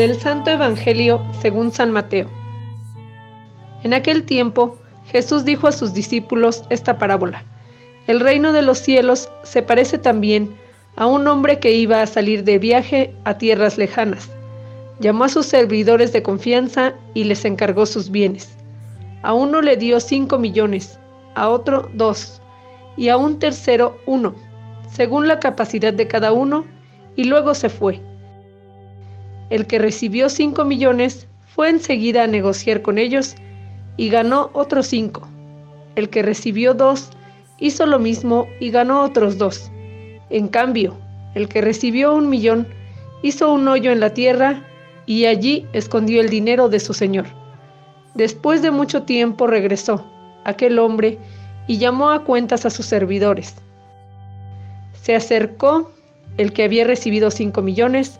Del Santo Evangelio según San Mateo. En aquel tiempo Jesús dijo a sus discípulos esta parábola. El reino de los cielos se parece también a un hombre que iba a salir de viaje a tierras lejanas. Llamó a sus servidores de confianza y les encargó sus bienes. A uno le dio cinco millones, a otro dos, y a un tercero uno, según la capacidad de cada uno, y luego se fue. El que recibió cinco millones fue enseguida a negociar con ellos y ganó otros cinco. El que recibió dos hizo lo mismo y ganó otros dos. En cambio, el que recibió un millón hizo un hoyo en la tierra y allí escondió el dinero de su señor. Después de mucho tiempo regresó aquel hombre y llamó a cuentas a sus servidores. Se acercó el que había recibido cinco millones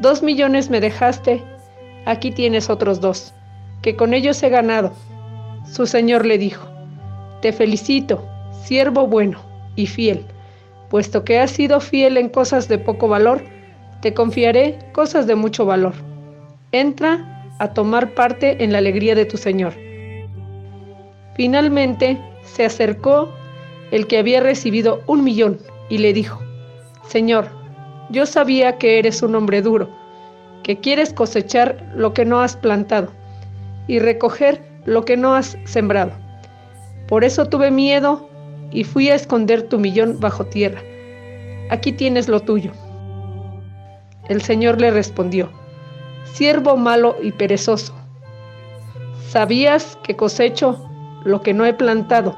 Dos millones me dejaste, aquí tienes otros dos, que con ellos he ganado. Su señor le dijo, Te felicito, siervo bueno y fiel, puesto que has sido fiel en cosas de poco valor, te confiaré cosas de mucho valor. Entra a tomar parte en la alegría de tu señor. Finalmente se acercó el que había recibido un millón y le dijo, Señor, yo sabía que eres un hombre duro, que quieres cosechar lo que no has plantado y recoger lo que no has sembrado. Por eso tuve miedo y fui a esconder tu millón bajo tierra. Aquí tienes lo tuyo. El Señor le respondió, siervo malo y perezoso, ¿sabías que cosecho lo que no he plantado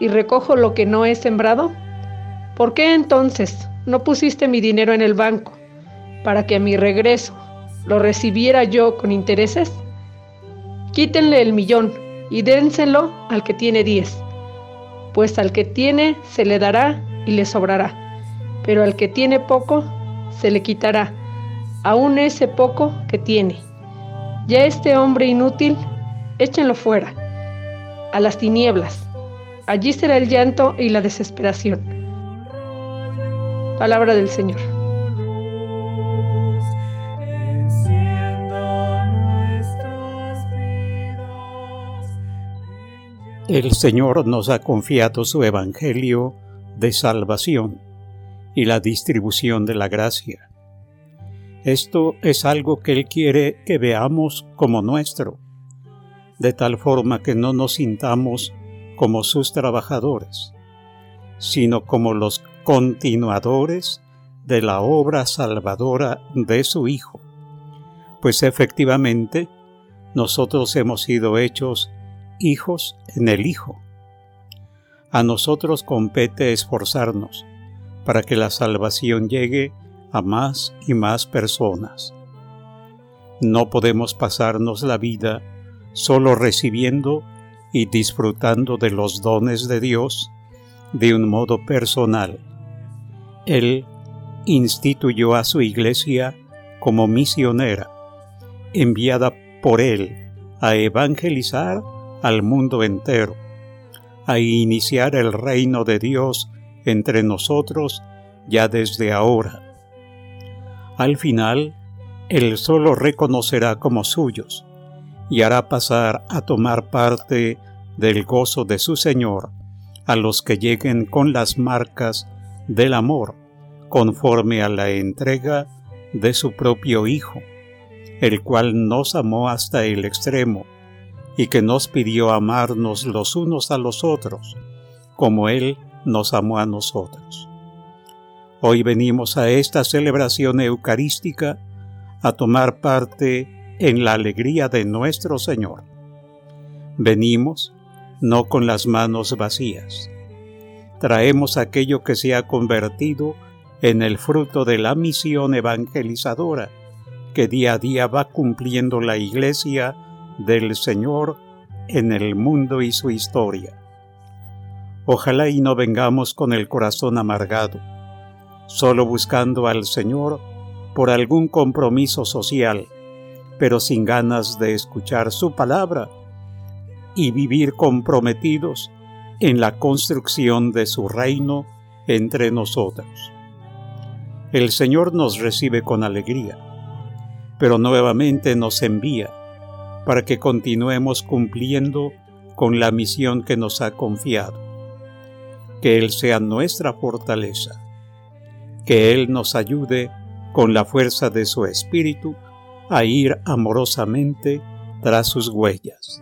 y recojo lo que no he sembrado? ¿Por qué entonces no pusiste mi dinero en el banco para que a mi regreso lo recibiera yo con intereses? Quítenle el millón y dénselo al que tiene diez, pues al que tiene se le dará y le sobrará, pero al que tiene poco se le quitará, aún ese poco que tiene. Ya este hombre inútil, échenlo fuera, a las tinieblas. Allí será el llanto y la desesperación Palabra del Señor. El Señor nos ha confiado su Evangelio de salvación y la distribución de la gracia. Esto es algo que Él quiere que veamos como nuestro, de tal forma que no nos sintamos como sus trabajadores, sino como los continuadores de la obra salvadora de su Hijo, pues efectivamente nosotros hemos sido hechos hijos en el Hijo. A nosotros compete esforzarnos para que la salvación llegue a más y más personas. No podemos pasarnos la vida solo recibiendo y disfrutando de los dones de Dios de un modo personal él instituyó a su iglesia como misionera, enviada por Él a evangelizar al mundo entero, a iniciar el reino de Dios entre nosotros ya desde ahora. Al final, Él solo reconocerá como suyos y hará pasar a tomar parte del gozo de su Señor a los que lleguen con las marcas del amor conforme a la entrega de su propio Hijo, el cual nos amó hasta el extremo y que nos pidió amarnos los unos a los otros, como Él nos amó a nosotros. Hoy venimos a esta celebración eucarística a tomar parte en la alegría de nuestro Señor. Venimos no con las manos vacías, traemos aquello que se ha convertido en el fruto de la misión evangelizadora que día a día va cumpliendo la Iglesia del Señor en el mundo y su historia. Ojalá y no vengamos con el corazón amargado, solo buscando al Señor por algún compromiso social, pero sin ganas de escuchar su palabra y vivir comprometidos en la construcción de su reino entre nosotros. El Señor nos recibe con alegría, pero nuevamente nos envía para que continuemos cumpliendo con la misión que nos ha confiado. Que Él sea nuestra fortaleza, que Él nos ayude con la fuerza de su Espíritu a ir amorosamente tras sus huellas.